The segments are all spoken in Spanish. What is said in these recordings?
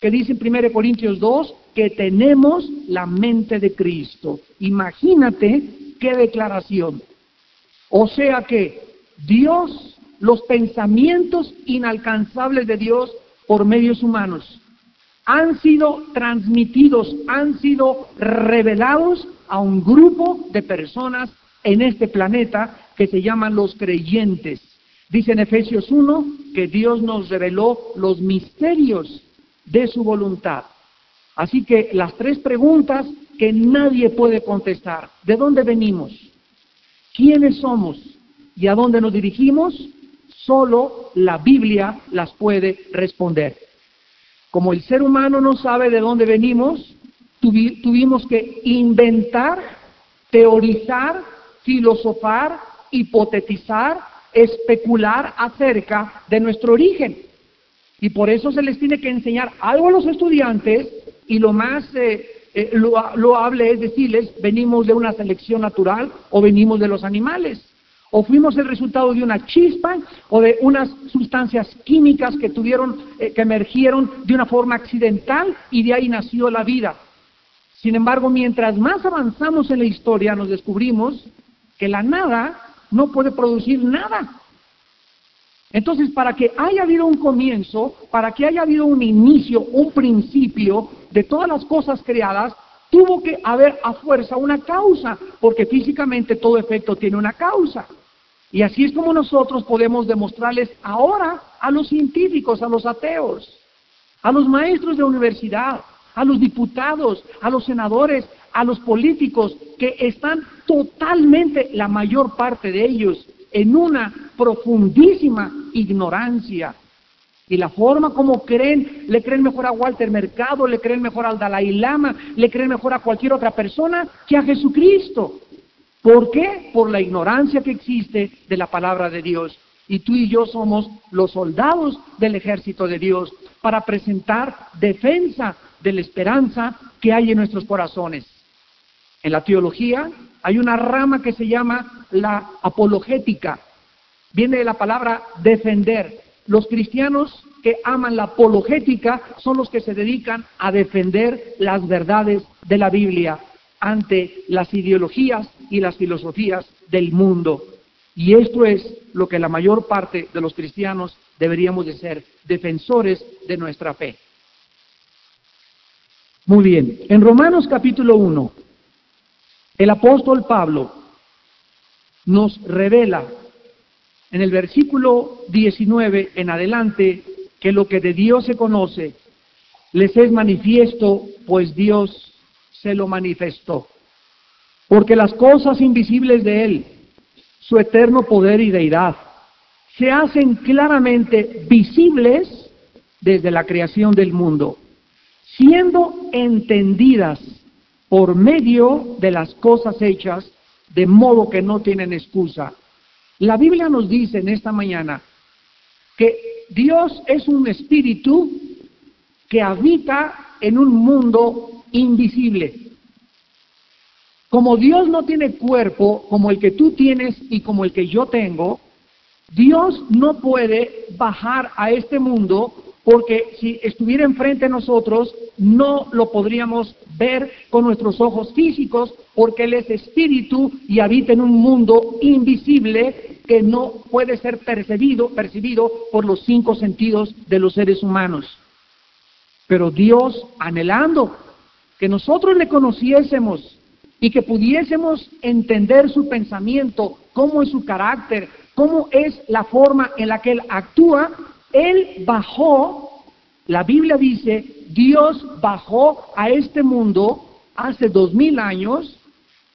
que dice en 1 Corintios 2 que tenemos la mente de Cristo. Imagínate qué declaración. O sea que Dios, los pensamientos inalcanzables de Dios por medios humanos, han sido transmitidos, han sido revelados a un grupo de personas en este planeta que se llaman los creyentes. Dice en Efesios 1 que Dios nos reveló los misterios de su voluntad. Así que las tres preguntas que nadie puede contestar. ¿De dónde venimos? ¿Quiénes somos? ¿Y a dónde nos dirigimos? Solo la Biblia las puede responder. Como el ser humano no sabe de dónde venimos, tuvimos que inventar, teorizar, filosofar, hipotetizar, especular acerca de nuestro origen. Y por eso se les tiene que enseñar algo a los estudiantes y lo más eh, eh, loable es decirles, venimos de una selección natural o venimos de los animales. O fuimos el resultado de una chispa o de unas sustancias químicas que tuvieron, eh, que emergieron de una forma accidental y de ahí nació la vida. Sin embargo, mientras más avanzamos en la historia, nos descubrimos que la nada no puede producir nada. Entonces, para que haya habido un comienzo, para que haya habido un inicio, un principio de todas las cosas creadas, tuvo que haber a fuerza una causa, porque físicamente todo efecto tiene una causa. Y así es como nosotros podemos demostrarles ahora a los científicos, a los ateos, a los maestros de universidad, a los diputados, a los senadores, a los políticos, que están totalmente, la mayor parte de ellos, en una profundísima ignorancia. Y la forma como creen, le creen mejor a Walter Mercado, le creen mejor al Dalai Lama, le creen mejor a cualquier otra persona que a Jesucristo. ¿Por qué? Por la ignorancia que existe de la palabra de Dios. Y tú y yo somos los soldados del ejército de Dios para presentar defensa de la esperanza que hay en nuestros corazones. En la teología hay una rama que se llama la apologética. Viene de la palabra defender. Los cristianos que aman la apologética son los que se dedican a defender las verdades de la Biblia ante las ideologías y las filosofías del mundo. Y esto es lo que la mayor parte de los cristianos deberíamos de ser, defensores de nuestra fe. Muy bien, en Romanos capítulo 1, el apóstol Pablo nos revela en el versículo 19 en adelante que lo que de Dios se conoce les es manifiesto, pues Dios se lo manifestó. Porque las cosas invisibles de Él, su eterno poder y deidad, se hacen claramente visibles desde la creación del mundo, siendo entendidas por medio de las cosas hechas, de modo que no tienen excusa. La Biblia nos dice en esta mañana que Dios es un espíritu que habita en un mundo invisible. Como Dios no tiene cuerpo como el que tú tienes y como el que yo tengo, Dios no puede bajar a este mundo porque si estuviera enfrente de nosotros no lo podríamos ver con nuestros ojos físicos porque Él es espíritu y habita en un mundo invisible que no puede ser percibido, percibido por los cinco sentidos de los seres humanos. Pero Dios, anhelando que nosotros le conociésemos y que pudiésemos entender su pensamiento, cómo es su carácter, cómo es la forma en la que Él actúa, él bajó, la Biblia dice, Dios bajó a este mundo hace dos mil años,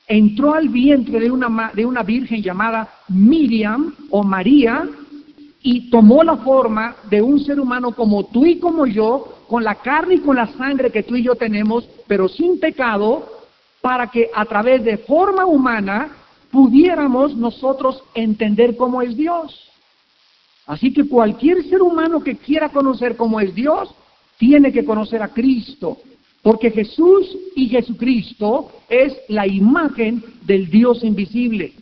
entró al vientre de una, de una virgen llamada Miriam o María y tomó la forma de un ser humano como tú y como yo, con la carne y con la sangre que tú y yo tenemos, pero sin pecado, para que a través de forma humana pudiéramos nosotros entender cómo es Dios. Así que cualquier ser humano que quiera conocer cómo es Dios, tiene que conocer a Cristo, porque Jesús y Jesucristo es la imagen del Dios invisible.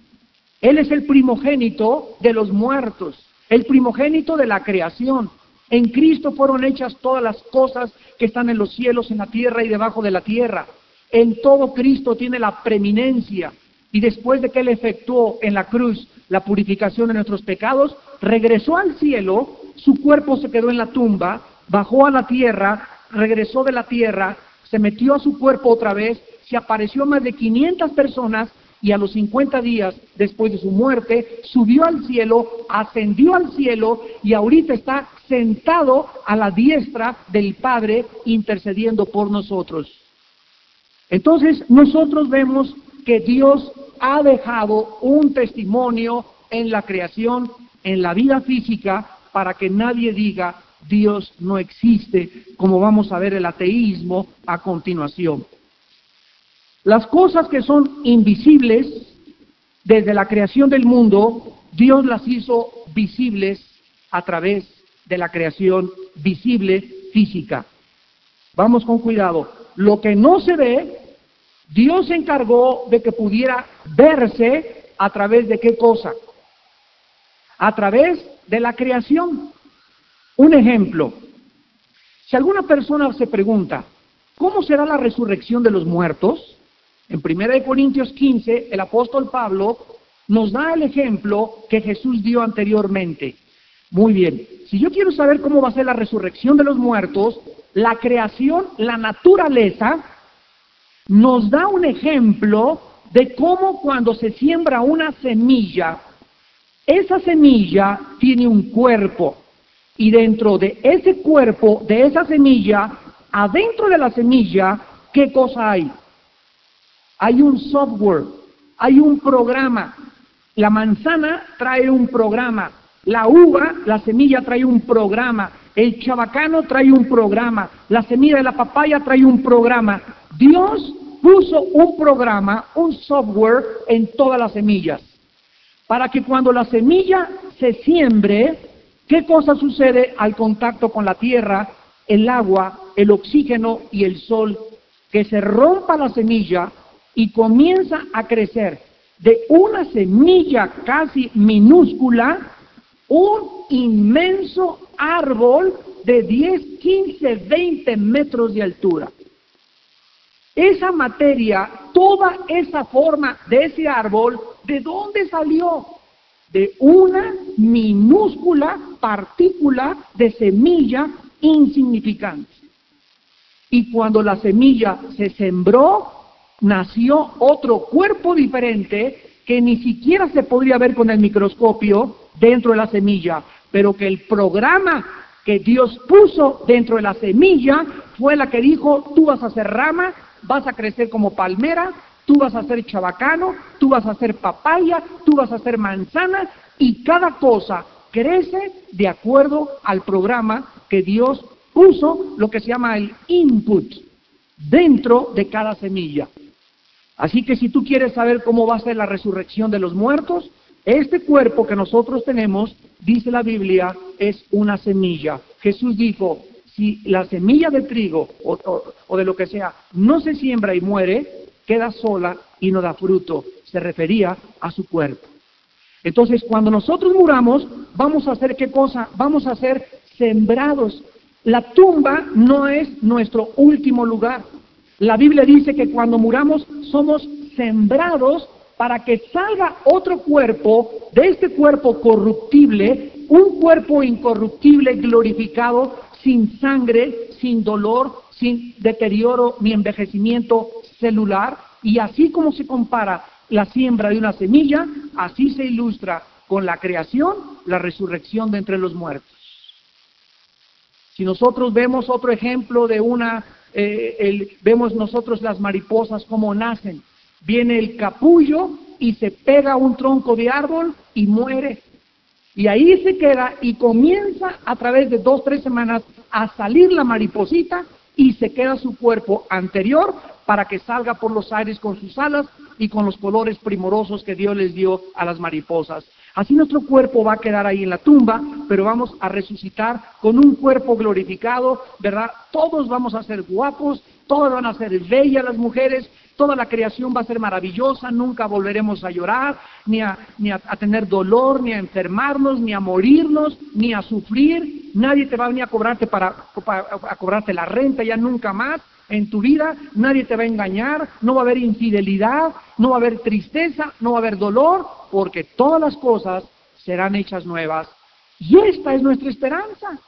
Él es el primogénito de los muertos, el primogénito de la creación, En Cristo fueron hechas todas las cosas que están en los cielos, en la tierra y debajo de la tierra. En todo Cristo tiene la preeminencia. Y después de que Él efectuó en la cruz la purificación de nuestros pecados, regresó al cielo, su cuerpo se quedó en la tumba, bajó a la tierra, regresó de la tierra, se metió a su cuerpo otra vez, se apareció a más de 500 personas y a los 50 días después de su muerte subió al cielo, ascendió al cielo y ahorita está sentado a la diestra del Padre intercediendo por nosotros. Entonces nosotros vemos que Dios ha dejado un testimonio en la creación, en la vida física, para que nadie diga Dios no existe, como vamos a ver el ateísmo a continuación. Las cosas que son invisibles desde la creación del mundo, Dios las hizo visibles a través de la creación visible física. Vamos con cuidado. Lo que no se ve, Dios se encargó de que pudiera verse a través de qué cosa? A través de la creación. Un ejemplo. Si alguna persona se pregunta, ¿cómo será la resurrección de los muertos? En 1 Corintios 15, el apóstol Pablo nos da el ejemplo que Jesús dio anteriormente. Muy bien, si yo quiero saber cómo va a ser la resurrección de los muertos, la creación, la naturaleza, nos da un ejemplo de cómo cuando se siembra una semilla, esa semilla tiene un cuerpo y dentro de ese cuerpo, de esa semilla, adentro de la semilla, ¿qué cosa hay? hay un software, hay un programa. La manzana trae un programa, la uva, la semilla trae un programa, el chabacano trae un programa, la semilla de la papaya trae un programa. Dios puso un programa, un software en todas las semillas, para que cuando la semilla se siembre, ¿qué cosa sucede al contacto con la tierra, el agua, el oxígeno y el sol? Que se rompa la semilla y comienza a crecer de una semilla casi minúscula un inmenso árbol de 10, 15, 20 metros de altura. Esa materia, toda esa forma de ese árbol, ¿de dónde salió? De una minúscula partícula de semilla insignificante. Y cuando la semilla se sembró, nació otro cuerpo diferente que ni siquiera se podría ver con el microscopio dentro de la semilla, pero que el programa que Dios puso dentro de la semilla fue la que dijo, tú vas a ser rama, vas a crecer como palmera, tú vas a ser chabacano, tú vas a ser papaya, tú vas a ser manzana, y cada cosa crece de acuerdo al programa que Dios puso, lo que se llama el input, dentro de cada semilla. Así que si tú quieres saber cómo va a ser la resurrección de los muertos, este cuerpo que nosotros tenemos, dice la Biblia, es una semilla. Jesús dijo, si la semilla de trigo o, de lo que sea no se siembra y muere, queda sola y no da fruto. Se refería a su cuerpo. Entonces, cuando nosotros muramos, vamos a hacer qué cosa? Vamos a ser sembrados. La tumba no es nuestro último lugar. La Biblia dice que cuando muramos somos sembrados para que salga otro cuerpo, de este cuerpo corruptible, un cuerpo incorruptible, glorificado, sin sangre, sin dolor, sin deterioro ni envejecimiento celular. Y así como se compara la siembra de una semilla, así se ilustra con la creación, la resurrección de entre los muertos. Si nosotros vemos otro ejemplo de una eh, vemos nosotros las mariposas como nacen. Viene el capullo y se pega a un tronco de árbol y muere. Y ahí se queda y comienza a través de dos, tres semanas a salir la mariposita y se queda su cuerpo anterior para que salga por los aires con sus alas y con los colores primorosos que Dios les dio a las mariposas. Así nuestro cuerpo va a quedar ahí en la tumba, pero vamos a resucitar con un cuerpo glorificado, ¿verdad? Todos vamos a ser guapos, todas van a ser bellas las mujeres, toda la creación va a ser maravillosa, nunca volveremos a llorar, ni a, ni a, tener dolor, ni a enfermarnos, ni a morirnos, ni a sufrir. Nadie te va a venir a cobrarte para, para a cobrarte la renta ya nunca más en tu vida, nadie te va a engañar, no va a haber infidelidad, no va a haber tristeza, no va a haber dolor, porque todas las cosas serán hechas nuevas. Y esta es nuestra esperanza.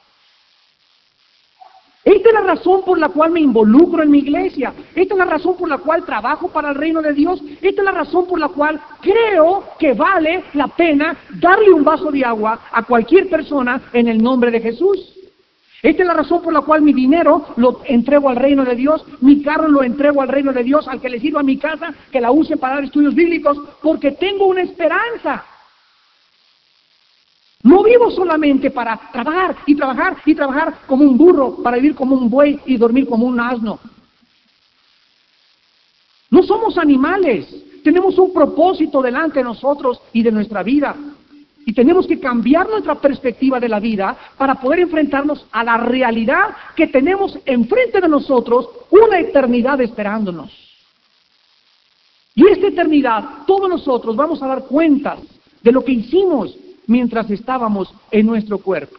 Esta es la razón por la cual me involucro en mi iglesia. Esta es la razón por la cual trabajo para el reino de Dios. Esta es la razón por la cual creo que vale la pena darle un vaso de agua a cualquier persona en el nombre de Jesús. Esta es la razón por la cual mi dinero lo entrego al reino de Dios, mi carro lo entrego al reino de Dios, al que le sirva mi casa, que la use para dar estudios bíblicos, porque tengo una esperanza. No vivo solamente para trabajar y trabajar y trabajar como un burro, para vivir como un buey y dormir como un asno. No somos animales, tenemos un propósito delante de nosotros y de nuestra vida. Y tenemos que cambiar nuestra perspectiva de la vida para poder enfrentarnos a la realidad que tenemos enfrente de nosotros, una eternidad esperándonos. Y esta eternidad, todos nosotros vamos a dar cuentas de lo que hicimos mientras estábamos en nuestro cuerpo.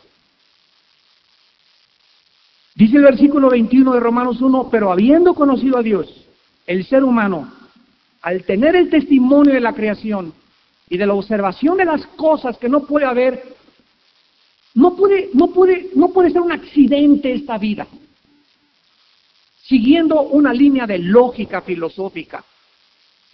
Dice el versículo 21 de Romanos 1, pero habiendo conocido a Dios, el ser humano, al tener el testimonio de la creación y de la observación de las cosas que no puede haber, no puede, no puede, no puede ser un accidente esta vida, siguiendo una línea de lógica filosófica.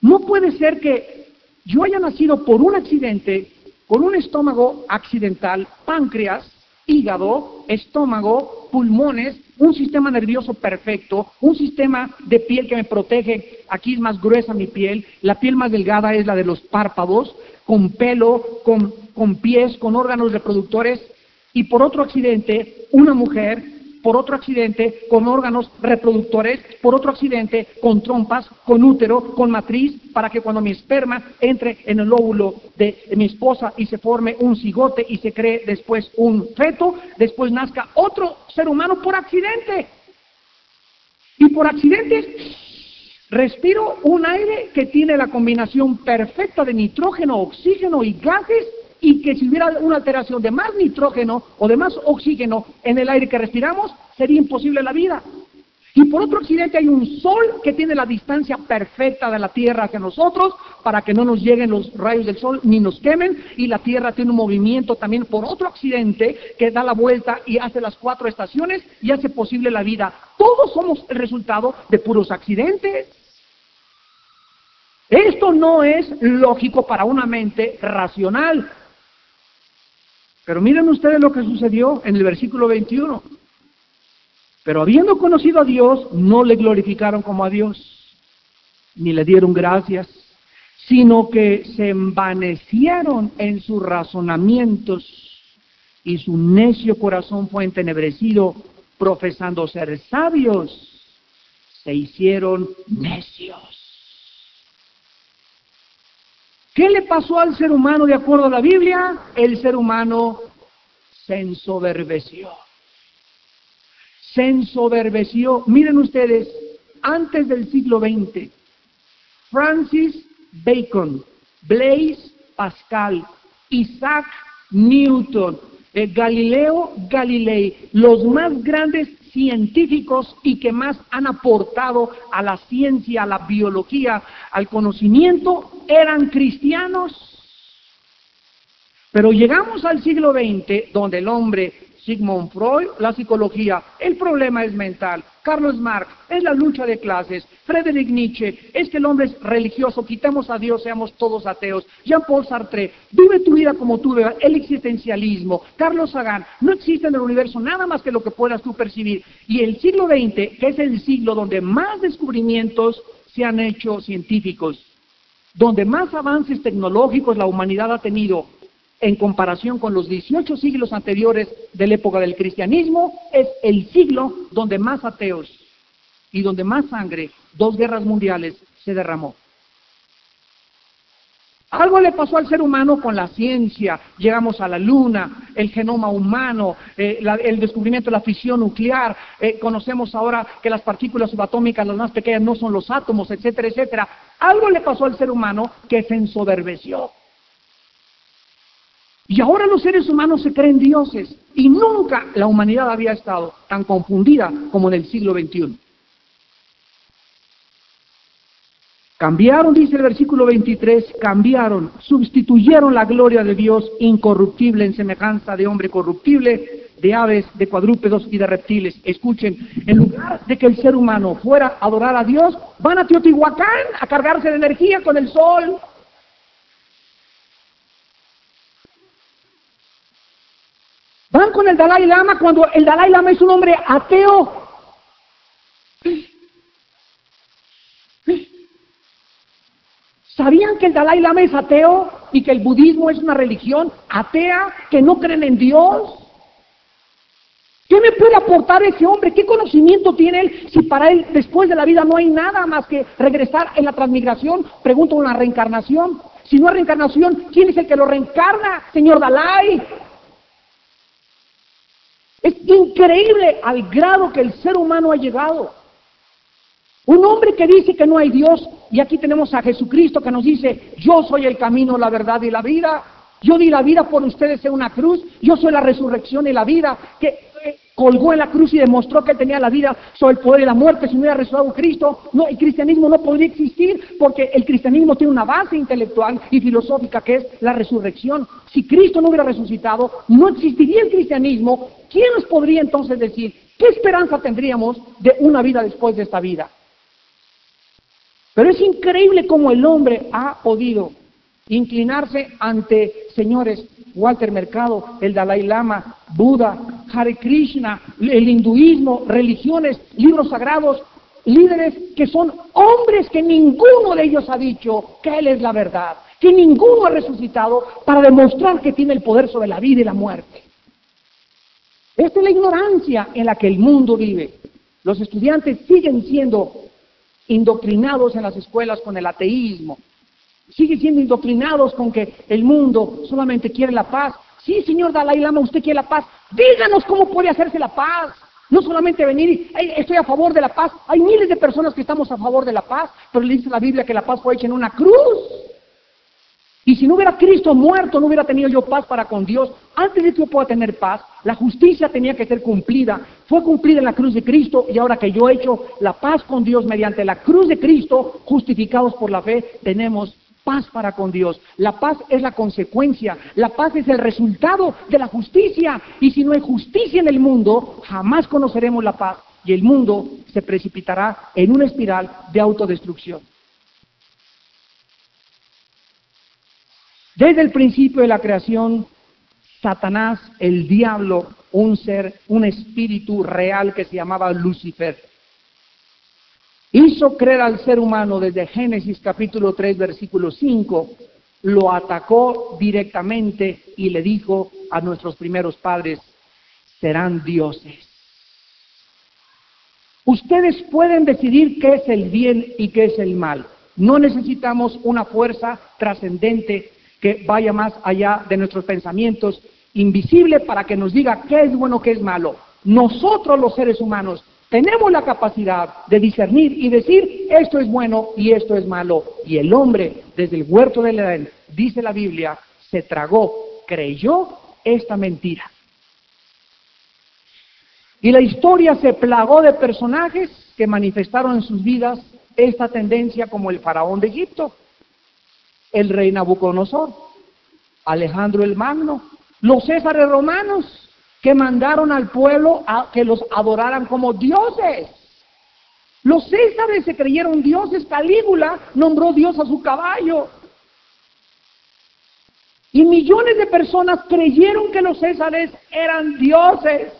No puede ser que yo haya nacido por un accidente con un estómago accidental, páncreas, hígado, estómago, pulmones, un sistema nervioso perfecto, un sistema de piel que me protege, aquí es más gruesa mi piel, la piel más delgada es la de los párpados, con pelo, con, con pies, con órganos reproductores, y por otro accidente, una mujer por otro accidente con órganos reproductores, por otro accidente con trompas, con útero, con matriz, para que cuando mi esperma entre en el óvulo de mi esposa y se forme un cigote y se cree después un feto, después nazca otro ser humano por accidente. Y por accidente respiro un aire que tiene la combinación perfecta de nitrógeno, oxígeno y gases y que si hubiera una alteración de más nitrógeno o de más oxígeno en el aire que respiramos, sería imposible la vida. Y por otro accidente hay un sol que tiene la distancia perfecta de la Tierra hacia nosotros para que no nos lleguen los rayos del sol ni nos quemen. Y la Tierra tiene un movimiento también por otro accidente que da la vuelta y hace las cuatro estaciones y hace posible la vida. Todos somos el resultado de puros accidentes. Esto no es lógico para una mente racional. Pero miren ustedes lo que sucedió en el versículo 21. Pero habiendo conocido a Dios, no le glorificaron como a Dios, ni le dieron gracias, sino que se envanecieron en sus razonamientos y su necio corazón fue entenebrecido, profesando ser sabios, se hicieron necios. ¿Qué le pasó al ser humano de acuerdo a la Biblia? El ser humano se ensoberbeció. Se ensoberbeció. Miren ustedes, antes del siglo XX, Francis Bacon, Blaise Pascal, Isaac Newton, Galileo Galilei, los más grandes científicos y que más han aportado a la ciencia, a la biología, al conocimiento, eran cristianos. Pero llegamos al siglo XX, donde el hombre Sigmund Freud, la psicología, el problema es mental. Carlos Marx, es la lucha de clases. Friedrich Nietzsche, es que el hombre es religioso, quitemos a Dios, seamos todos ateos. Jean-Paul Sartre, vive tu vida como tú el existencialismo. Carlos Sagan, no existe en el universo nada más que lo que puedas tú percibir. Y el siglo XX, que es el siglo donde más descubrimientos se han hecho científicos, donde más avances tecnológicos la humanidad ha tenido, en comparación con los 18 siglos anteriores de la época del cristianismo, es el siglo donde más ateos y donde más sangre, dos guerras mundiales, se derramó. Algo le pasó al ser humano con la ciencia. Llegamos a la luna, el genoma humano, eh, el descubrimiento de la fisión nuclear. eh, conocemos ahora que las partículas subatómicas, las más pequeñas, no son los átomos, etcétera, etcétera. Algo le pasó al ser humano que se ensoberbeció. Y ahora los seres humanos se creen dioses. Y nunca la humanidad había estado tan confundida como en el siglo XXI. Cambiaron, dice el versículo 23, cambiaron, sustituyeron la gloria de Dios incorruptible en semejanza de hombre corruptible, de aves, de cuadrúpedos y de reptiles. Escuchen, en lugar de que el ser humano fuera a adorar a Dios, van a Teotihuacán a cargarse de energía con el sol. Van con el Dalai Lama cuando el Dalai Lama es un hombre ateo. ¿Sabían que el Dalai Lama es ateo y que el budismo es una religión atea, que no creen en Dios? ¿Qué me puede aportar ese hombre? ¿Qué conocimiento tiene él si para él después de la vida no hay nada más que regresar en la transmigración? Pregunto una reencarnación. Si no hay reencarnación, ¿quién es el que lo reencarna? Señor Dalai. Es increíble al grado que el ser humano ha llegado. Un hombre que dice que no hay Dios, y aquí tenemos a Jesucristo que nos dice, yo soy el camino, la verdad y la vida, yo di la vida por ustedes en una cruz, yo soy la resurrección y la vida, que colgó en la cruz y demostró que tenía la vida sobre el poder de la muerte, si no hubiera resucitado Cristo, no, el cristianismo no podría existir, porque el cristianismo tiene una base intelectual y filosófica que es la resurrección. Si Cristo no hubiera resucitado, no existiría el cristianismo. ¿Quién nos podría entonces decir qué esperanza tendríamos de una vida después de esta vida? Pero es increíble cómo el hombre ha podido inclinarse ante señores Walter Mercado, el Dalai Lama, Buda, Hare Krishna, el hinduismo, religiones, libros sagrados, líderes que son hombres que ninguno de ellos ha dicho que Él es la verdad, que ninguno ha resucitado para demostrar que tiene el poder sobre la vida y la muerte. Esta es la ignorancia en la que el mundo vive. Los estudiantes siguen siendo indoctrinados en las escuelas con el ateísmo. Siguen siendo indoctrinados con que el mundo solamente quiere la paz. Sí, señor Dalai Lama, usted quiere la paz. Díganos cómo puede hacerse la paz. No solamente venir y "Ay, estoy a favor de la paz. Hay miles de personas que estamos a favor de la paz, pero le dice la Biblia que la paz fue hecha en una cruz. Y si no hubiera Cristo muerto, no hubiera tenido yo paz para con Dios. Antes de que yo pueda tener paz, la justicia tenía que ser cumplida. Fue cumplida en la cruz de Cristo y ahora que yo he hecho la paz con Dios mediante la cruz de Cristo, justificados por la fe, tenemos paz para con Dios. La paz es la consecuencia, la paz es el resultado de la justicia. Y si no hay justicia en el mundo, jamás conoceremos la paz y el mundo se precipitará en una espiral de autodestrucción. Desde el principio de la creación, Satanás, el diablo, un ser, un espíritu real que se llamaba Lucifer, hizo creer al ser humano desde Génesis capítulo 3, versículo 5, lo atacó directamente y le dijo a nuestros primeros padres, serán dioses. Ustedes pueden decidir qué es el bien y qué es el mal. No necesitamos una fuerza trascendente que vaya más allá de nuestros pensamientos, invisible para que nos diga qué es bueno, qué es malo. Nosotros los seres humanos tenemos la capacidad de discernir y decir esto es bueno y esto es malo. Y el hombre, desde el huerto del Edén, dice la Biblia, se tragó, creyó esta mentira. Y la historia se plagó de personajes que manifestaron en sus vidas esta tendencia como el faraón de Egipto, el rey Nabucodonosor, Alejandro el Magno, los césares romanos que mandaron al pueblo a que los adoraran como dioses. Los césares se creyeron dioses, Calígula nombró Dios a su caballo. Y millones de personas creyeron que los césares eran dioses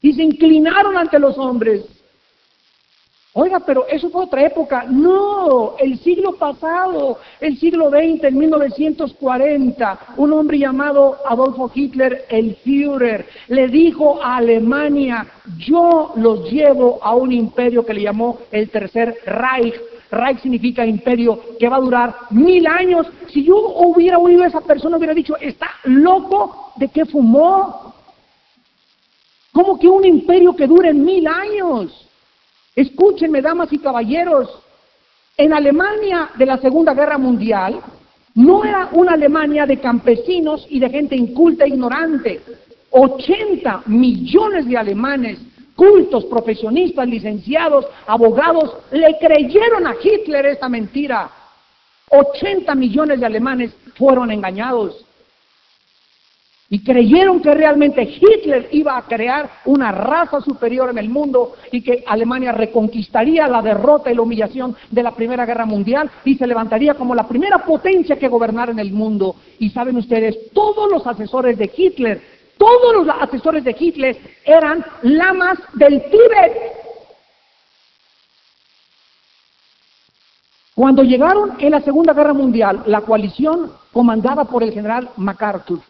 y se inclinaron ante los hombres. Oiga, pero eso fue otra época. No, el siglo pasado, el siglo XX, en 1940, un hombre llamado Adolfo Hitler, el Führer, le dijo a Alemania, yo los llevo a un imperio que le llamó el Tercer Reich, Reich significa imperio que va a durar mil años. Si yo hubiera oído a esa persona, hubiera dicho, está loco de que fumó. ¿Cómo que un imperio que dure mil años? Escúchenme, damas y caballeros, en Alemania de la Segunda Guerra Mundial no era una Alemania de campesinos y de gente inculta e ignorante. 80 millones de alemanes cultos, profesionistas, licenciados, abogados, le creyeron a Hitler esta mentira. 80 millones de alemanes fueron engañados. Y creyeron que realmente Hitler iba a crear una raza superior en el mundo y que Alemania reconquistaría la derrota y la humillación de la Primera Guerra Mundial y se levantaría como la primera potencia que gobernara en el mundo. Y saben ustedes, todos los asesores de Hitler todos los asesores de Hitler eran lamas del Tíbet. Cuando llegaron en la Segunda Guerra Mundial, la coalición comandada por el general MacArthur,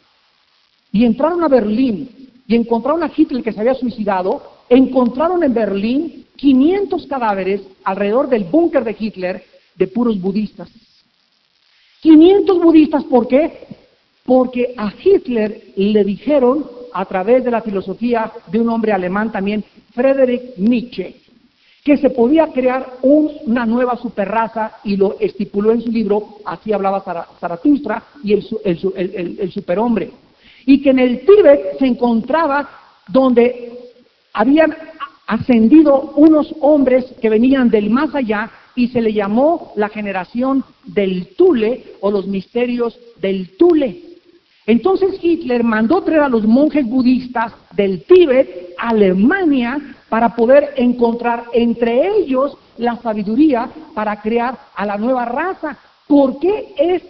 y entraron a Berlín y encontraron a Hitler que se había suicidado, encontraron en Berlín 500 cadáveres alrededor del búnker de Hitler de puros budistas. 500 budistas, ¿por qué? Porque a Hitler le dijeron, a través de la filosofía de un hombre alemán también, Friedrich Nietzsche, que se podía crear una nueva superraza y lo estipuló en su libro, así hablaba Zaratustra y el, superhombre. Y que en el Tíbet se encontraba donde habían ascendido unos hombres que venían del más allá y se le llamó la generación del Tule o los misterios del Tule. Entonces Hitler mandó traer a los monjes budistas del Tíbet a Alemania para poder encontrar entre ellos la sabiduría para crear a la nueva raza. ¿Por qué es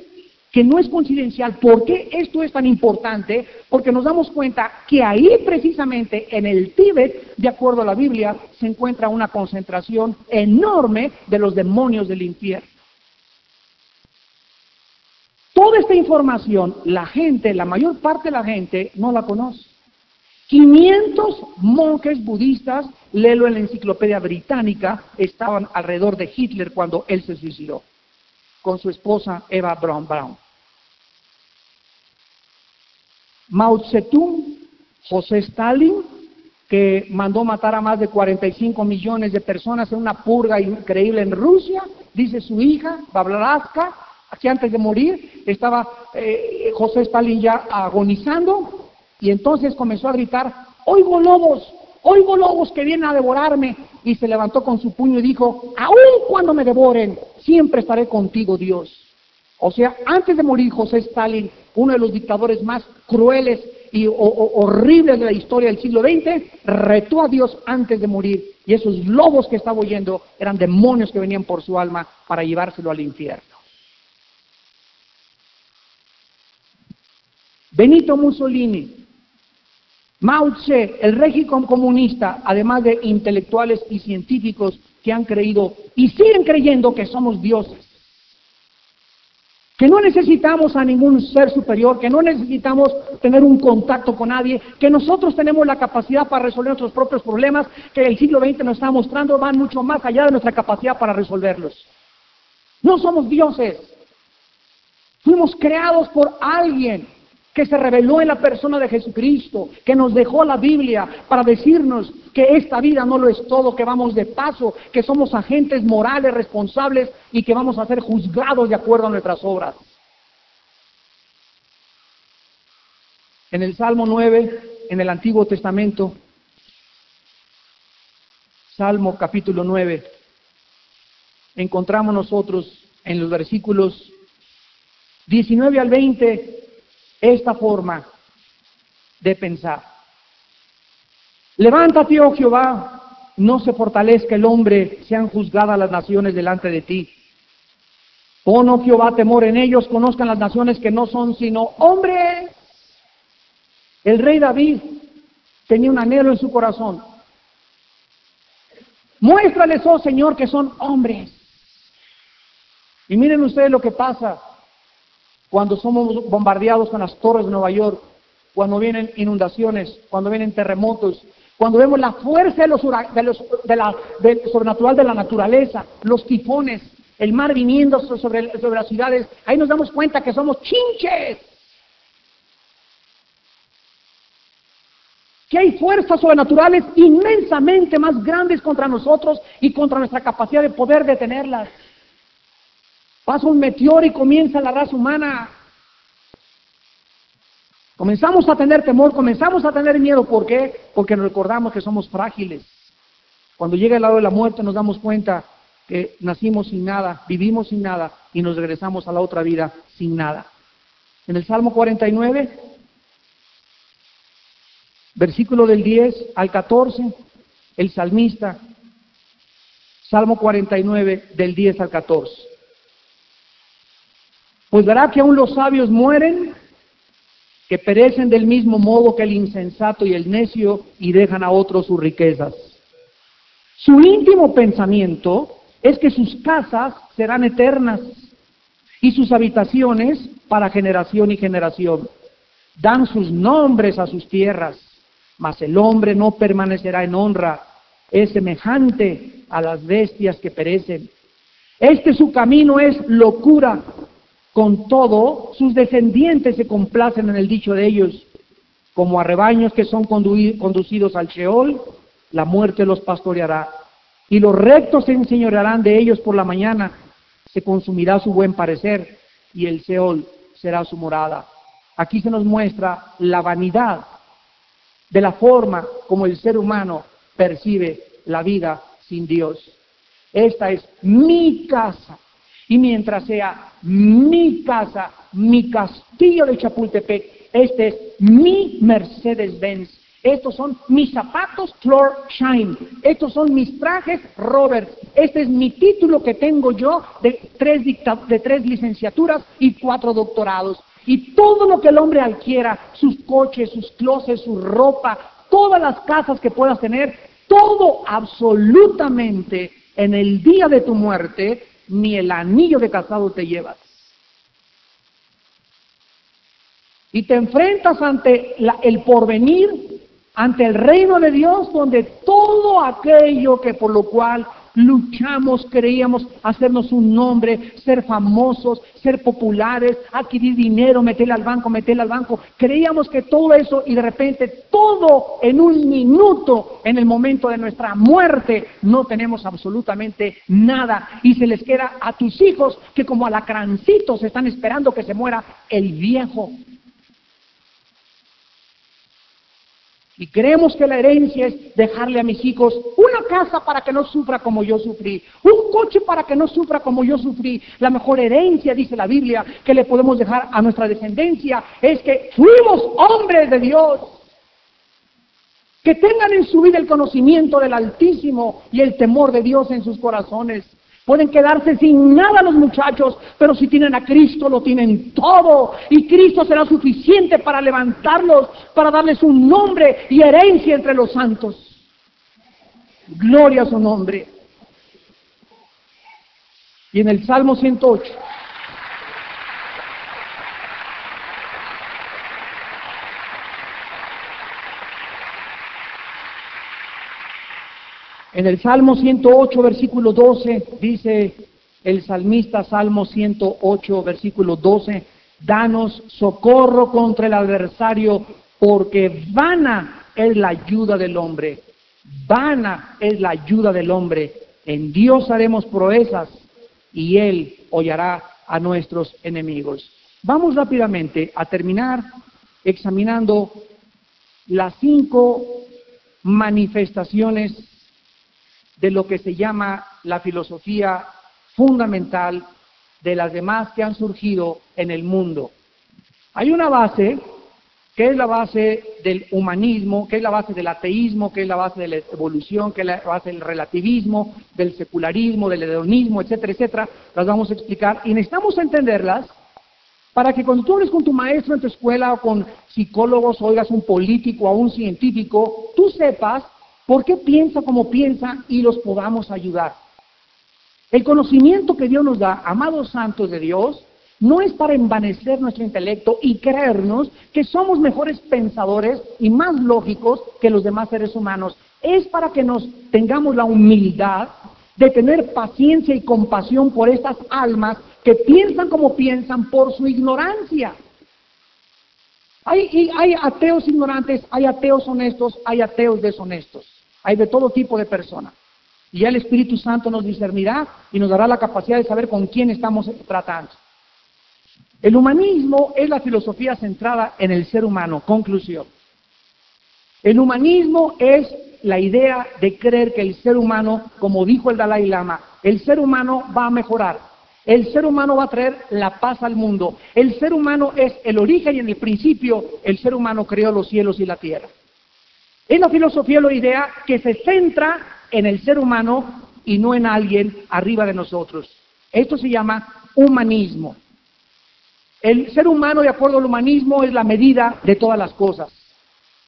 que no es coincidencial? ¿Por qué esto es tan importante? Porque nos damos cuenta que ahí precisamente en el Tíbet, de acuerdo a la Biblia, se encuentra una concentración enorme de los demonios del infierno. Toda esta información, la gente, la mayor parte de la gente no la conoce. 500 monjes budistas, léelo en la enciclopedia británica, estaban alrededor de Hitler cuando él se suicidó, con su esposa Eva Braun Braun. Mao Zedong, José Stalin, que mandó matar a más de 45 millones de personas en una purga increíble en Rusia, dice su hija, Bablaraska, Aquí antes de morir estaba eh, José Stalin ya agonizando y entonces comenzó a gritar, oigo lobos, oigo lobos que vienen a devorarme. Y se levantó con su puño y dijo, aun cuando me devoren, siempre estaré contigo, Dios. O sea, antes de morir José Stalin, uno de los dictadores más crueles y horribles de la historia del siglo XX, retó a Dios antes de morir. Y esos lobos que estaba oyendo eran demonios que venían por su alma para llevárselo al infierno. Benito Mussolini, Mao Tse, el régimen comunista, además de intelectuales y científicos que han creído y siguen creyendo que somos dioses, que no necesitamos a ningún ser superior, que no necesitamos tener un contacto con nadie, que nosotros tenemos la capacidad para resolver nuestros propios problemas, que el siglo XX nos está mostrando van mucho más allá de nuestra capacidad para resolverlos. No somos dioses, fuimos creados por alguien que se reveló en la persona de Jesucristo, que nos dejó la Biblia para decirnos que esta vida no lo es todo, que vamos de paso, que somos agentes morales responsables y que vamos a ser juzgados de acuerdo a nuestras obras. En el Salmo 9, en el Antiguo Testamento, Salmo capítulo 9, encontramos nosotros en los versículos 19 al 20 esta forma de pensar. Levántate, oh Jehová, no se fortalezca el hombre, sean juzgadas las naciones delante de ti. Pon, oh Jehová, temor en ellos, conozcan las naciones que no son sino hombres. El rey David tenía un anhelo en su corazón. Muéstrales, oh Señor, que son hombres. Y miren ustedes lo que pasa cuando somos bombardeados con las torres de Nueva York, cuando vienen inundaciones, cuando vienen terremotos, cuando vemos la fuerza de los, de la, sobrenatural de la naturaleza, los tifones, el mar viniendo sobre las ciudades, ahí nos damos cuenta que somos chinches. Que hay fuerzas sobrenaturales inmensamente más grandes contra nosotros y contra nuestra capacidad de poder detenerlas. Pasa un meteoro y comienza la raza humana. Comenzamos a tener temor, comenzamos a tener miedo. ¿Por qué? Porque nos recordamos que somos frágiles. Cuando llega el lado de la muerte nos damos cuenta que nacimos sin nada, vivimos sin nada y nos regresamos a la otra vida sin nada. En el Salmo 49, versículo del 10 al 14, el salmista, Salmo 49, del 10 al 14. Pues verá que aún los sabios mueren, que perecen del mismo modo que el insensato y el necio y dejan a otros sus riquezas. Su íntimo pensamiento es que sus casas serán eternas y sus habitaciones para generación y generación. Dan sus nombres a sus tierras, mas el hombre no permanecerá en honra, es semejante a las bestias que perecen. Este su camino es locura, con todo sus descendientes se complacen en el dicho de ellos, como a rebaños que son conducidos al Sheol, la muerte los pastoreará. Y los rectos se enseñorearán de ellos por la mañana, se consumirá su buen parecer, y el Seol será su morada. Aquí se nos muestra la vanidad de la forma como el ser humano percibe la vida sin Dios. Esta es mi casa. Y mientras sea mi casa, mi castillo de Chapultepec, este es mi Mercedes-Benz, estos son mis zapatos Floor Shine. Estos son mis trajes Robert. Este es mi título que tengo yo de tres, licenciaturas y cuatro doctorados. Y todo lo que el hombre adquiera, sus coches, sus closets, su ropa, todas las casas que puedas tener, todo absolutamente en el día de tu muerte, ni el anillo de casado te llevas. Y te enfrentas ante el porvenir ante el reino de Dios donde todo aquello que por lo cual luchamos, creíamos hacernos un nombre, ser famosos, ser populares, adquirir dinero, meterle al banco, meterle al banco, creíamos que todo eso y de repente todo en un minuto, en el momento de nuestra muerte, no tenemos absolutamente nada. Y se les queda a tus hijos que como alacrancitos están esperando que se muera el viejo Y creemos que la herencia es dejarle a mis hijos una casa para que no sufra como yo sufrí, un coche para que no sufra como yo sufrí. La mejor herencia, dice la Biblia, que le podemos dejar a nuestra descendencia es que fuimos hombres de Dios. Que tengan en su vida el conocimiento del Altísimo y el temor de Dios en sus corazones. Pueden quedarse sin nada los muchachos, pero si tienen a Cristo lo tienen todo. Y Cristo será suficiente para levantarlos, para darles un nombre y herencia entre los santos. Gloria a su nombre. Y en el Salmo 108. En el Salmo 108, versículo 12, dice el salmista Salmo 108, versículo 12, danos socorro contra el adversario, porque vana es la ayuda del hombre, vana es la ayuda del hombre. En Dios haremos proezas y Él hollará a nuestros enemigos. Vamos rápidamente a terminar examinando las cinco manifestaciones de lo que se llama la filosofía fundamental de las demás que han surgido en el mundo. Hay una base que es la base del humanismo, que es la base del ateísmo, que es la base de la evolución, que es la base del relativismo, del secularismo, del hedonismo, etcétera, etcétera. Las vamos a explicar y necesitamos entenderlas para que cuando tú hables con tu maestro en tu escuela o con psicólogos, oigas un político o un científico, tú sepas ¿Por qué piensa como piensa y los podamos ayudar? El conocimiento que Dios nos da, amados santos de Dios, no es para envanecer nuestro intelecto y creernos que somos mejores pensadores y más lógicos que los demás seres humanos. Es para que nos tengamos la humildad de tener paciencia y compasión por estas almas que piensan como piensan por su ignorancia. Hay, hay ateos ignorantes, hay ateos honestos, hay ateos deshonestos, hay de todo tipo de personas. Y ya el Espíritu Santo nos discernirá y nos dará la capacidad de saber con quién estamos tratando. El humanismo es la filosofía centrada en el ser humano. Conclusión. El humanismo es la idea de creer que el ser humano, como dijo el Dalai Lama, el ser humano va a mejorar. El ser humano va a traer la paz al mundo. El ser humano es el origen y en el principio el ser humano creó los cielos y la tierra. Es la filosofía, la idea que se centra en el ser humano y no en alguien arriba de nosotros. Esto se llama humanismo. El ser humano, de acuerdo al humanismo, es la medida de todas las cosas.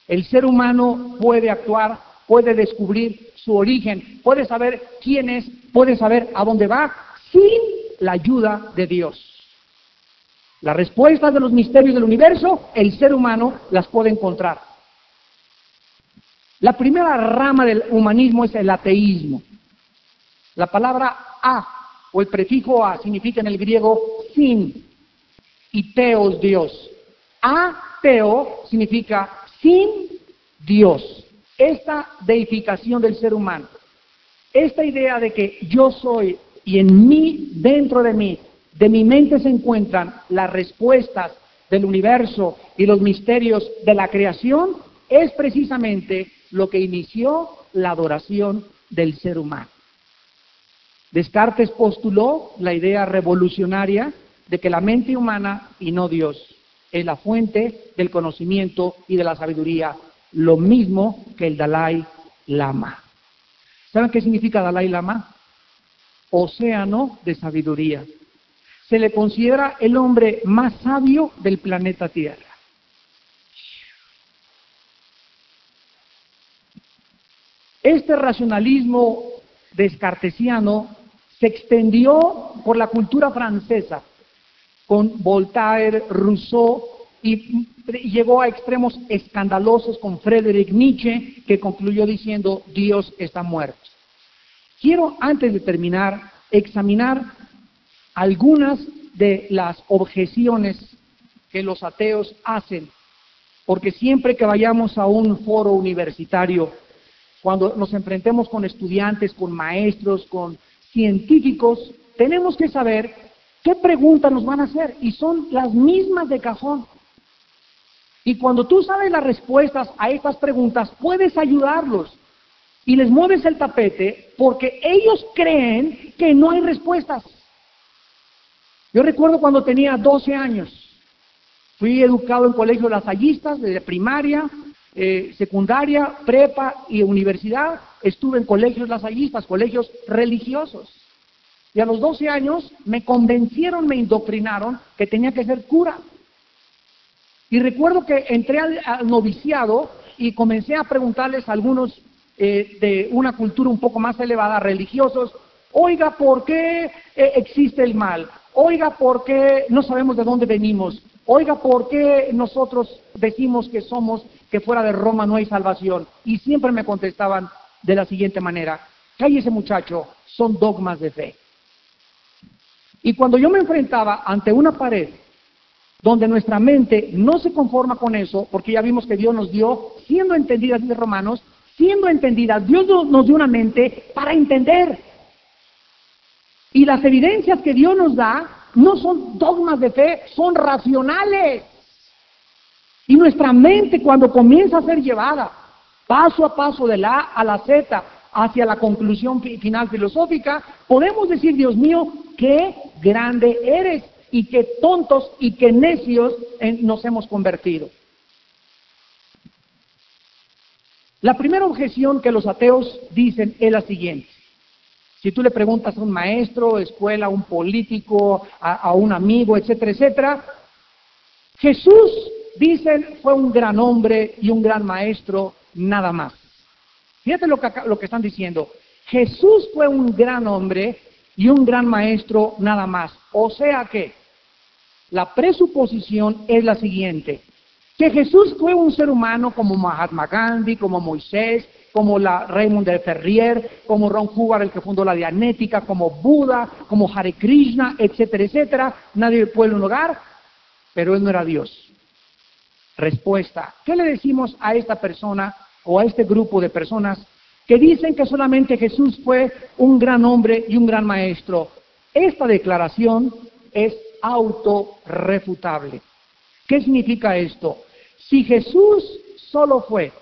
El ser humano puede actuar, puede descubrir su origen, puede saber quién es, puede saber a dónde va, sin la ayuda de Dios. Las respuestas de los misterios del universo, el ser humano las puede encontrar. La primera rama del humanismo es el ateísmo. La palabra a o el prefijo a significa en el griego sin, y teos Dios. Ateo significa sin Dios. Esta deificación del ser humano, esta idea de que yo soy y en mí, dentro de mí, de mi mente se encuentran las respuestas del universo y los misterios de la creación, es precisamente lo que inició la adoración del ser humano. Descartes postuló la idea revolucionaria de que la mente humana y no Dios es la fuente del conocimiento y de la sabiduría, lo mismo que el Dalai Lama. ¿Saben qué significa Dalai Lama? Océano de sabiduría. Se le considera el hombre más sabio del planeta Tierra. Este racionalismo descartesiano se extendió por la cultura francesa con Voltaire, Rousseau, y llegó a extremos escandalosos con Friedrich Nietzsche, que concluyó diciendo, Dios está muerto. Quiero, antes de terminar, examinar algunas de las objeciones que los ateos hacen, porque siempre que vayamos a un foro universitario, cuando nos enfrentemos con estudiantes, con maestros, con científicos, tenemos que saber ¿Qué preguntas nos van a hacer? Y son las mismas de cajón. Y cuando tú sabes las respuestas a estas preguntas, puedes ayudarlos. Y les mueves el tapete porque ellos creen que no hay respuestas. Yo recuerdo cuando tenía 12 años. Fui educado en colegios lasallistas, desde primaria, eh, secundaria, prepa y universidad. Estuve en colegios lasallistas, colegios religiosos. Y a los 12 años me convencieron, me indoctrinaron que tenía que ser cura. Y recuerdo que entré al, noviciado y comencé a preguntarles a algunos eh, de una cultura un poco más elevada, religiosos, oiga, ¿por qué eh, existe el mal? Oiga, ¿por qué no sabemos de dónde venimos? Oiga, ¿por qué nosotros decimos que somos, que fuera de Roma no hay salvación? Y siempre me contestaban de la siguiente manera, cállese muchacho, son dogmas de fe. Y cuando yo me enfrentaba ante una pared donde nuestra mente no se conforma con eso, porque ya vimos que Dios nos dio, siendo entendidas, de Romanos, siendo entendidas, Dios nos dio una mente para entender. Y las evidencias que Dios nos da no son dogmas de fe, son racionales. Y nuestra mente cuando comienza a ser llevada paso a paso de la A a la Z hacia la conclusión final filosófica, podemos decir, Dios mío, qué grande eres y qué tontos y qué necios nos hemos convertido. La primera objeción que los ateos dicen es la siguiente. Si tú le preguntas a un maestro, escuela, a un político, a, a un amigo, etcétera, etcétera, Jesús, dicen, fue un gran hombre y un gran maestro, nada más. Fíjate lo que, lo que están diciendo. Jesús fue un gran hombre y un gran maestro nada más. O sea que la presuposición es la siguiente. Que Jesús fue un ser humano como Mahatma Gandhi, como Moisés, como la Raymond de Ferrier, como Ron Hubbard, el que fundó la Dianética, como Buda, como Hare Krishna, etcétera, etcétera. Nadie puede un hogar, pero él no era Dios. Respuesta. ¿Qué le decimos a esta persona o a este grupo de personas que dicen que solamente Jesús fue un gran hombre y un gran maestro? Esta declaración es autorrefutable. ¿Qué significa esto? Si Jesús solo fue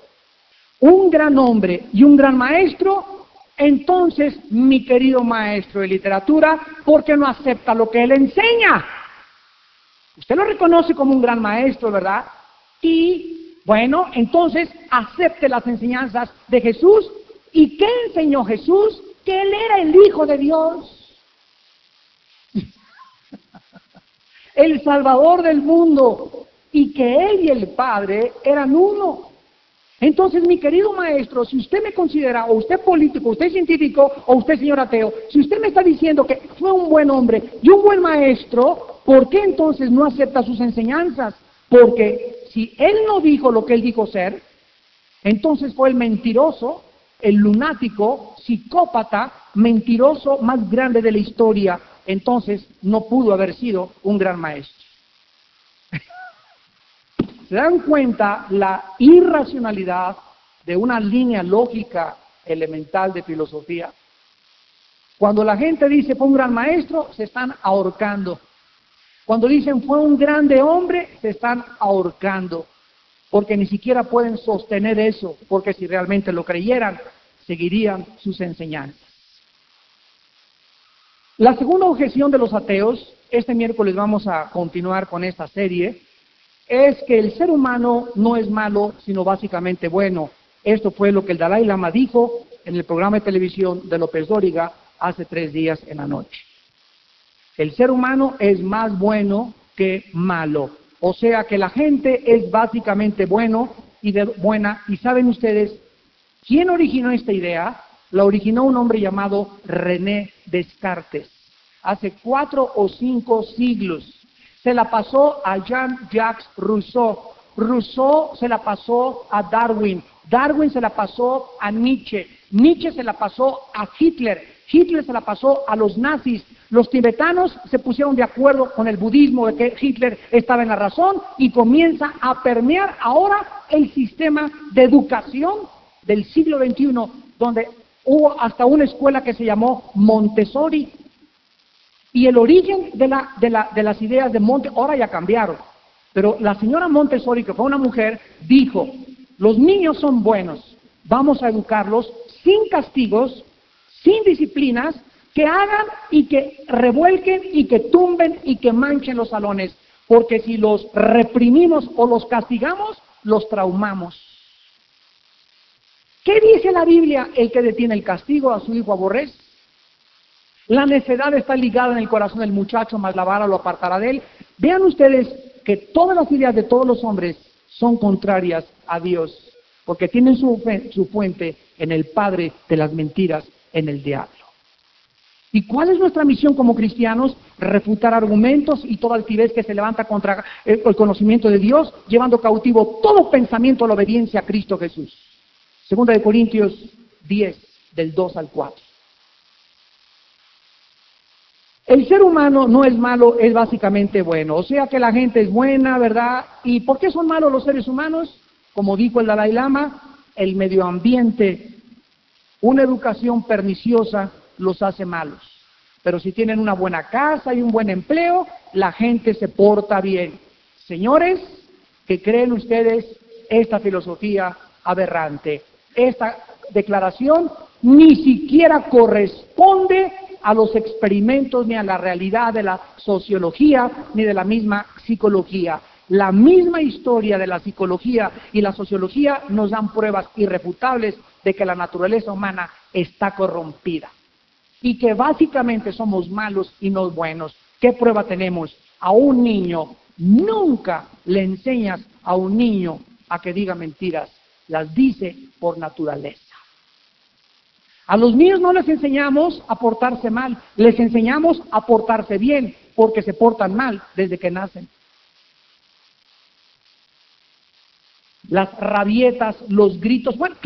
un gran hombre y un gran maestro, entonces mi querido maestro de literatura, ¿por qué no acepta lo que él enseña? Usted lo reconoce como un gran maestro, ¿verdad? Y bueno, entonces acepte las enseñanzas de Jesús. ¿Y qué enseñó Jesús? Que Él era el Hijo de Dios. el Salvador del mundo. Y que Él y el Padre eran uno. Entonces, mi querido maestro, si usted me considera, o usted político, usted científico, o usted señor ateo, si usted me está diciendo que fue un buen hombre y un buen maestro, ¿por qué entonces no acepta sus enseñanzas? Porque si él no dijo lo que él dijo ser, entonces fue el mentiroso, el lunático, psicópata, mentiroso más grande de la historia. Entonces no pudo haber sido un gran maestro. ¿Se dan cuenta la irracionalidad de una línea lógica elemental de filosofía? Cuando la gente dice fue un gran maestro, se están ahorcando. Cuando dicen fue un grande hombre, se están ahorcando. Porque ni siquiera pueden sostener eso, porque si realmente lo creyeran, seguirían sus enseñanzas. La segunda objeción de los ateos, este miércoles vamos a continuar con esta serie, es que el ser humano no es malo, sino básicamente bueno. Esto fue lo que el Dalai Lama dijo en el programa de televisión de López Dóriga hace tres días en la noche. El ser humano es más bueno que malo. O sea que la gente es básicamente bueno y de buena. Y saben ustedes, ¿quién originó esta idea? La originó un hombre llamado René Descartes, hace cuatro o cinco siglos se la pasó a Jean-Jacques Rousseau. Rousseau se la pasó a Darwin. Darwin se la pasó a Nietzsche. Nietzsche se la pasó a Hitler. Hitler se la pasó a los nazis. Los tibetanos se pusieron de acuerdo con el budismo de que Hitler estaba en la razón y comienza a permear ahora el sistema de educación del siglo XXI, donde hubo hasta una escuela que se llamó Montessori, y el origen de, la, de, la, de las ideas de Monte, ahora ya cambiaron, pero la señora Montessori, que fue una mujer, dijo, los niños son buenos, vamos a educarlos sin castigos, sin disciplinas, que hagan y que revuelquen y que tumben y que manchen los salones, porque si los reprimimos o los castigamos, los traumamos. ¿Qué dice la Biblia? El que detiene el castigo a su hijo aborrece. La necedad está ligada en el corazón del muchacho, más la vara lo apartará de él. Vean ustedes que todas las ideas de todos los hombres son contrarias a Dios, porque tienen su, su fuente en el padre de las mentiras, en el diablo. ¿Y cuál es nuestra misión como cristianos? Refutar argumentos y toda altivez que se levanta contra el conocimiento de Dios, llevando cautivo todo pensamiento a la obediencia a Cristo Jesús. Segunda de Corintios 10, del 2 al 4. El ser humano no es malo, es básicamente bueno. O sea que la gente es buena, ¿verdad? ¿Y por qué son malos los seres humanos? Como dijo el Dalai Lama, el medio ambiente, una educación perniciosa los hace malos. Pero si tienen una buena casa y un buen empleo, la gente se porta bien. Señores, ¿qué creen ustedes esta filosofía aberrante? Esta declaración ni siquiera corresponde a los experimentos ni a la realidad de la sociología ni de la misma psicología. La misma historia de la psicología y la sociología nos dan pruebas irrefutables de que la naturaleza humana está corrompida y que básicamente somos malos y no buenos. ¿Qué prueba tenemos? A un niño nunca le enseñas a un niño a que diga mentiras, las dice por naturaleza. A los niños no les enseñamos a portarse mal, les enseñamos a portarse bien, porque se portan mal desde que nacen. Las rabietas, los gritos, bueno,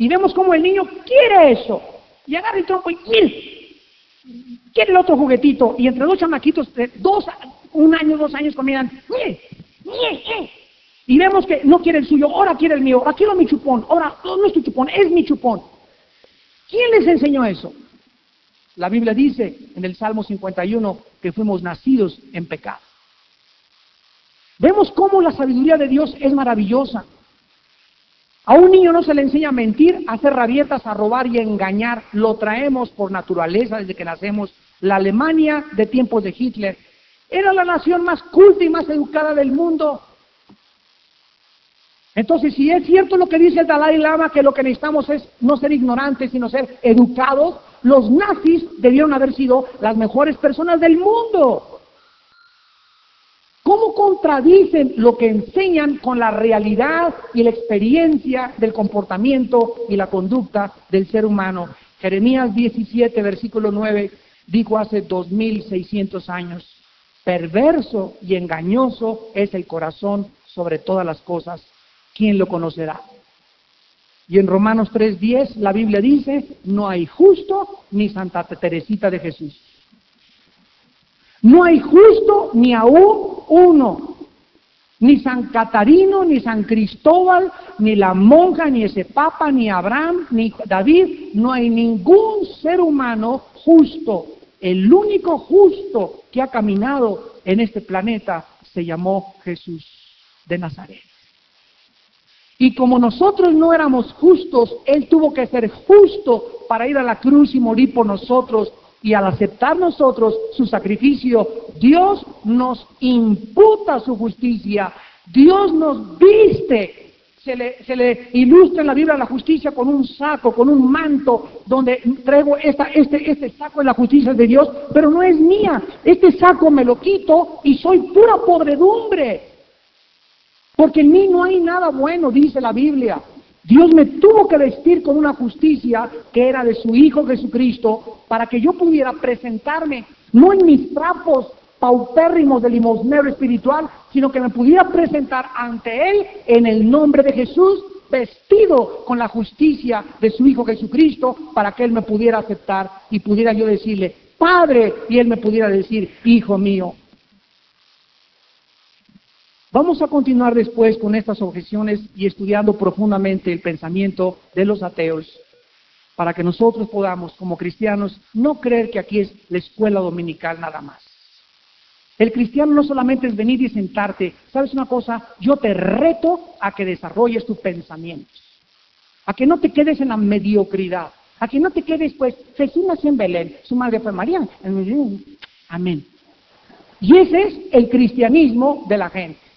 Y vemos cómo el niño quiere eso. Y agarra el trompo y quiere. El otro juguetito. Y entre dos chamaquitos dos, un año, dos años comían. Y vemos que no quiere el suyo, ahora quiere el mío, ahora quiero mi chupón, ahora no es tu chupón, es mi chupón. ¿Quién les enseñó eso? La Biblia dice en el Salmo 51 que fuimos nacidos en pecado. Vemos cómo la sabiduría de Dios es maravillosa. A un niño no se le enseña a mentir, a hacer rabietas, a robar y a engañar. Lo traemos por naturaleza desde que nacemos. La Alemania de tiempos de Hitler era la nación más culta y más educada del mundo. Entonces, si es cierto lo que dice el Dalai Lama, que lo que necesitamos es no ser ignorantes, sino ser educados, los nazis debieron haber sido las mejores personas del mundo. ¿Cómo contradicen lo que enseñan con la realidad y la experiencia del comportamiento y la conducta del ser humano? Jeremías 17, versículo 9, dijo hace 2600 años, perverso y engañoso es el corazón sobre todas las cosas. ¿Quién lo conocerá? Y en Romanos 3:10 la Biblia dice, no hay justo ni Santa Teresita de Jesús. No hay justo ni aún uno. Ni San Catarino, ni San Cristóbal, ni la monja, ni ese papa, ni Abraham, ni David. No hay ningún ser humano justo. El único justo que ha caminado en este planeta se llamó Jesús de Nazaret. Y como nosotros no éramos justos, Él tuvo que ser justo para ir a la cruz y morir por nosotros. Y al aceptar nosotros su sacrificio, Dios nos imputa su justicia. Dios nos viste. Se le, se le, ilustra en la Biblia la justicia con un saco, con un manto, donde traigo esta, este, este saco de la justicia de Dios, pero no es mía. Este saco me lo quito y soy pura podredumbre. Porque en mí no hay nada bueno, dice la Biblia. Dios me tuvo que vestir con una justicia que era de su Hijo Jesucristo para que yo pudiera presentarme, no en mis trapos paupérrimos de limosnero espiritual, sino que me pudiera presentar ante Él en el nombre de Jesús, vestido con la justicia de su Hijo Jesucristo, para que Él me pudiera aceptar y pudiera yo decirle, Padre, y Él me pudiera decir, Hijo mío. Vamos a continuar después con estas objeciones y estudiando profundamente el pensamiento de los ateos para que nosotros podamos, como cristianos, no creer que aquí es la escuela dominical nada más. El cristiano no solamente es venir y sentarte, ¿sabes una cosa? Yo te reto a que desarrolles tu pensamiento, a que no te quedes en la mediocridad, a que no te quedes, pues, Jesús nació en Belén, su madre fue María. Amén. Y ese es el cristianismo de la gente.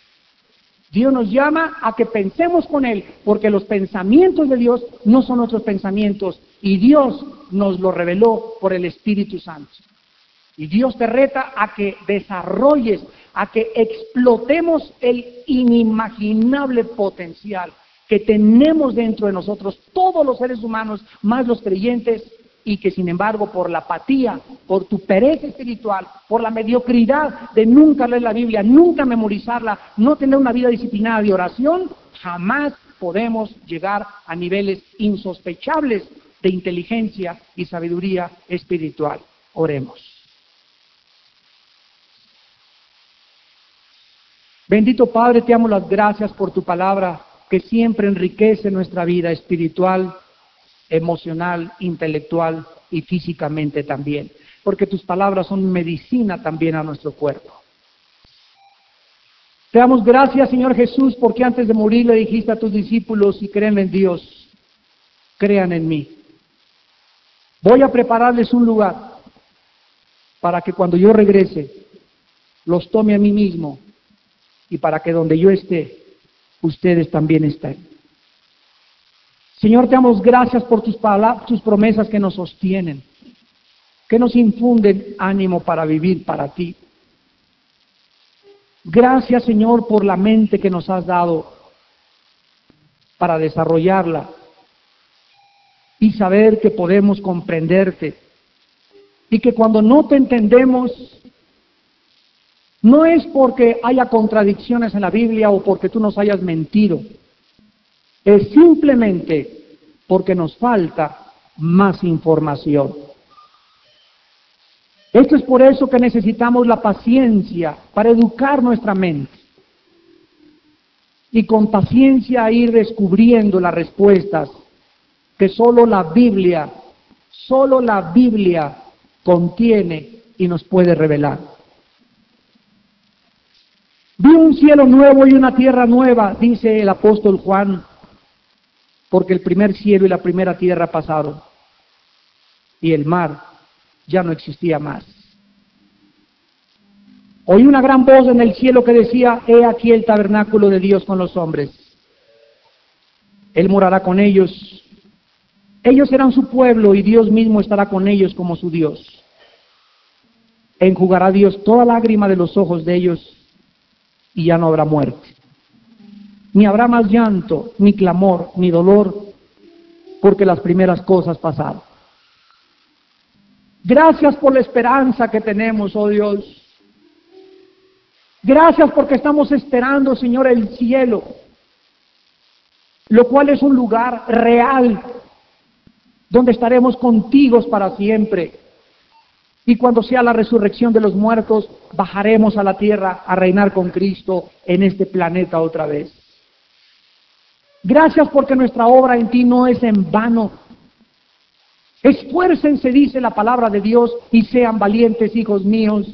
Dios nos llama a que pensemos con Él, porque los pensamientos de Dios no son nuestros pensamientos, y Dios nos lo reveló por el Espíritu Santo. Y Dios te reta a que desarrolles, a que explotemos el inimaginable potencial que tenemos dentro de nosotros, todos los seres humanos, más los creyentes, y que sin embargo por la apatía, por tu pereza espiritual, por la mediocridad de nunca leer la Biblia, nunca memorizarla, no tener una vida disciplinada de oración, jamás podemos llegar a niveles insospechables de inteligencia y sabiduría espiritual. Oremos. Bendito Padre, te amo las gracias por tu palabra que siempre enriquece nuestra vida espiritual emocional, intelectual y físicamente también, porque tus palabras son medicina también a nuestro cuerpo. Te damos gracias, Señor Jesús, porque antes de morir le dijiste a tus discípulos, y creen en Dios, crean en mí. Voy a prepararles un lugar para que cuando yo regrese, los tome a mí mismo y para que donde yo esté, ustedes también estén. Señor, te damos gracias por tus, palabras, tus promesas que nos sostienen, que nos infunden ánimo para vivir para ti. Gracias, Señor, por la mente que nos has dado para desarrollarla y saber que podemos comprenderte y que cuando no te entendemos no es porque haya contradicciones en la Biblia o porque tú nos hayas mentido, es simplemente porque nos falta más información. Esto es por eso que necesitamos la paciencia para educar nuestra mente y con paciencia ir descubriendo las respuestas que solo la Biblia, solo la Biblia contiene y nos puede revelar. Vi un cielo nuevo y una tierra nueva, dice el apóstol Juan, porque el primer cielo y la primera tierra pasaron y el mar ya no existía más. Oí una gran voz en el cielo que decía, he aquí el tabernáculo de Dios con los hombres. Él morará con ellos. Ellos serán su pueblo y Dios mismo estará con ellos como su Dios. Enjugará Dios toda lágrima de los ojos de ellos y ya no habrá muerte. Ni habrá más llanto, ni clamor, ni dolor, porque las primeras cosas pasaron. Gracias por la esperanza que tenemos, oh Dios. Gracias porque estamos esperando, Señor, el cielo, lo cual es un lugar real donde estaremos contigo para siempre. Y cuando sea la resurrección de los muertos, bajaremos a la tierra a reinar con Cristo en este planeta otra vez. Gracias porque nuestra obra en ti no es en vano, Esfuércense, dice la palabra de Dios, y sean valientes, hijos míos.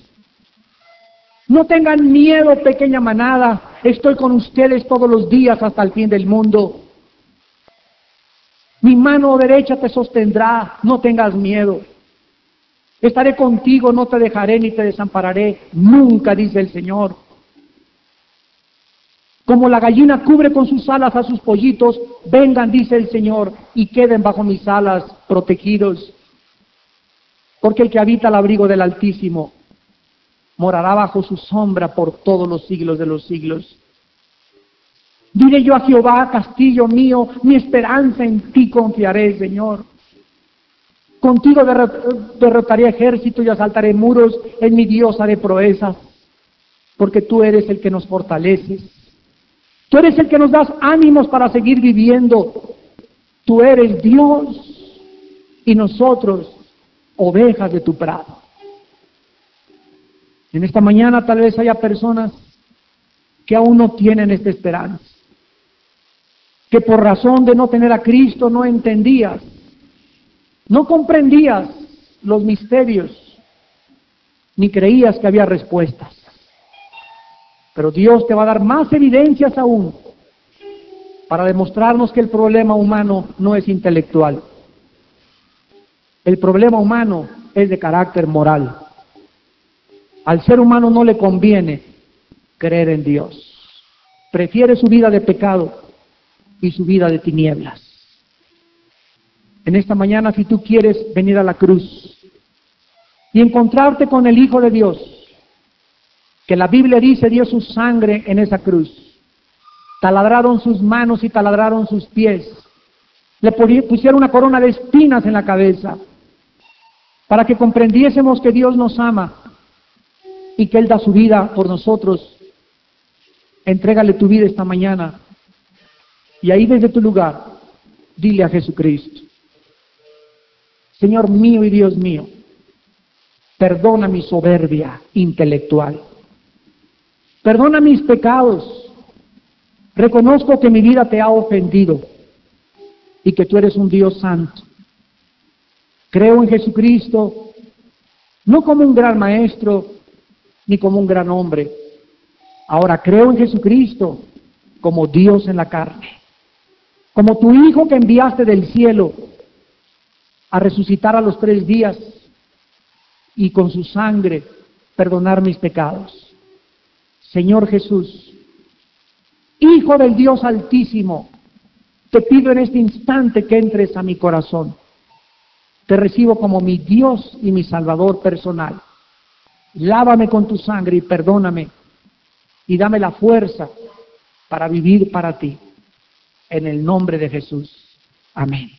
No tengan miedo, pequeña manada. Estoy con ustedes todos los días hasta el fin del mundo. Mi mano derecha te sostendrá, no tengas miedo. Estaré contigo, no te dejaré ni te desampararé, nunca, dice el Señor. Como la gallina cubre con sus alas a sus pollitos, vengan, dice el Señor, y queden bajo mis alas protegidos. Porque el que habita el abrigo del Altísimo morará bajo su sombra por todos los siglos de los siglos. Diré yo a Jehová, castillo mío, mi esperanza en ti confiaré, Señor. Contigo derrotaré ejército y asaltaré muros, en mi Dios haré proezas, porque tú eres el que nos fortaleces. Tú eres el que nos das ánimos para seguir viviendo. Tú eres Dios y nosotros ovejas de tu prado. En esta mañana tal vez haya personas que aún no tienen esta esperanza, que por razón de no tener a Cristo no entendías, no comprendías los misterios, ni creías que había respuestas. Pero Dios te va a dar más evidencias aún para demostrarnos que el problema humano no es intelectual. El problema humano es de carácter moral. Al ser humano no le conviene creer en Dios. Prefiere su vida de pecado y su vida de tinieblas. En esta mañana, si tú quieres venir a la cruz y encontrarte con el Hijo de Dios, que la Biblia dice dio su sangre en esa cruz. Taladraron sus manos y taladraron sus pies. Le pusieron una corona de espinas en la cabeza para que comprendiésemos que Dios nos ama y que Él da su vida por nosotros. Entrégale tu vida esta mañana y ahí desde tu lugar dile a Jesucristo, Señor mío y Dios mío, perdona mi soberbia intelectual. Perdona mis pecados. Reconozco que mi vida te ha ofendido y que tú eres un Dios santo. Creo en Jesucristo, no como un gran maestro ni como un gran hombre. Ahora creo en Jesucristo como Dios en la carne, como tu Hijo que enviaste del cielo a resucitar a los tres días y con su sangre perdonar mis pecados. Señor Jesús, Hijo del Dios Altísimo, te pido en este instante que entres a mi corazón. Te recibo como mi Dios y mi Salvador personal. Lávame con tu sangre y perdóname y dame la fuerza para vivir para ti. En el nombre de Jesús. Amén.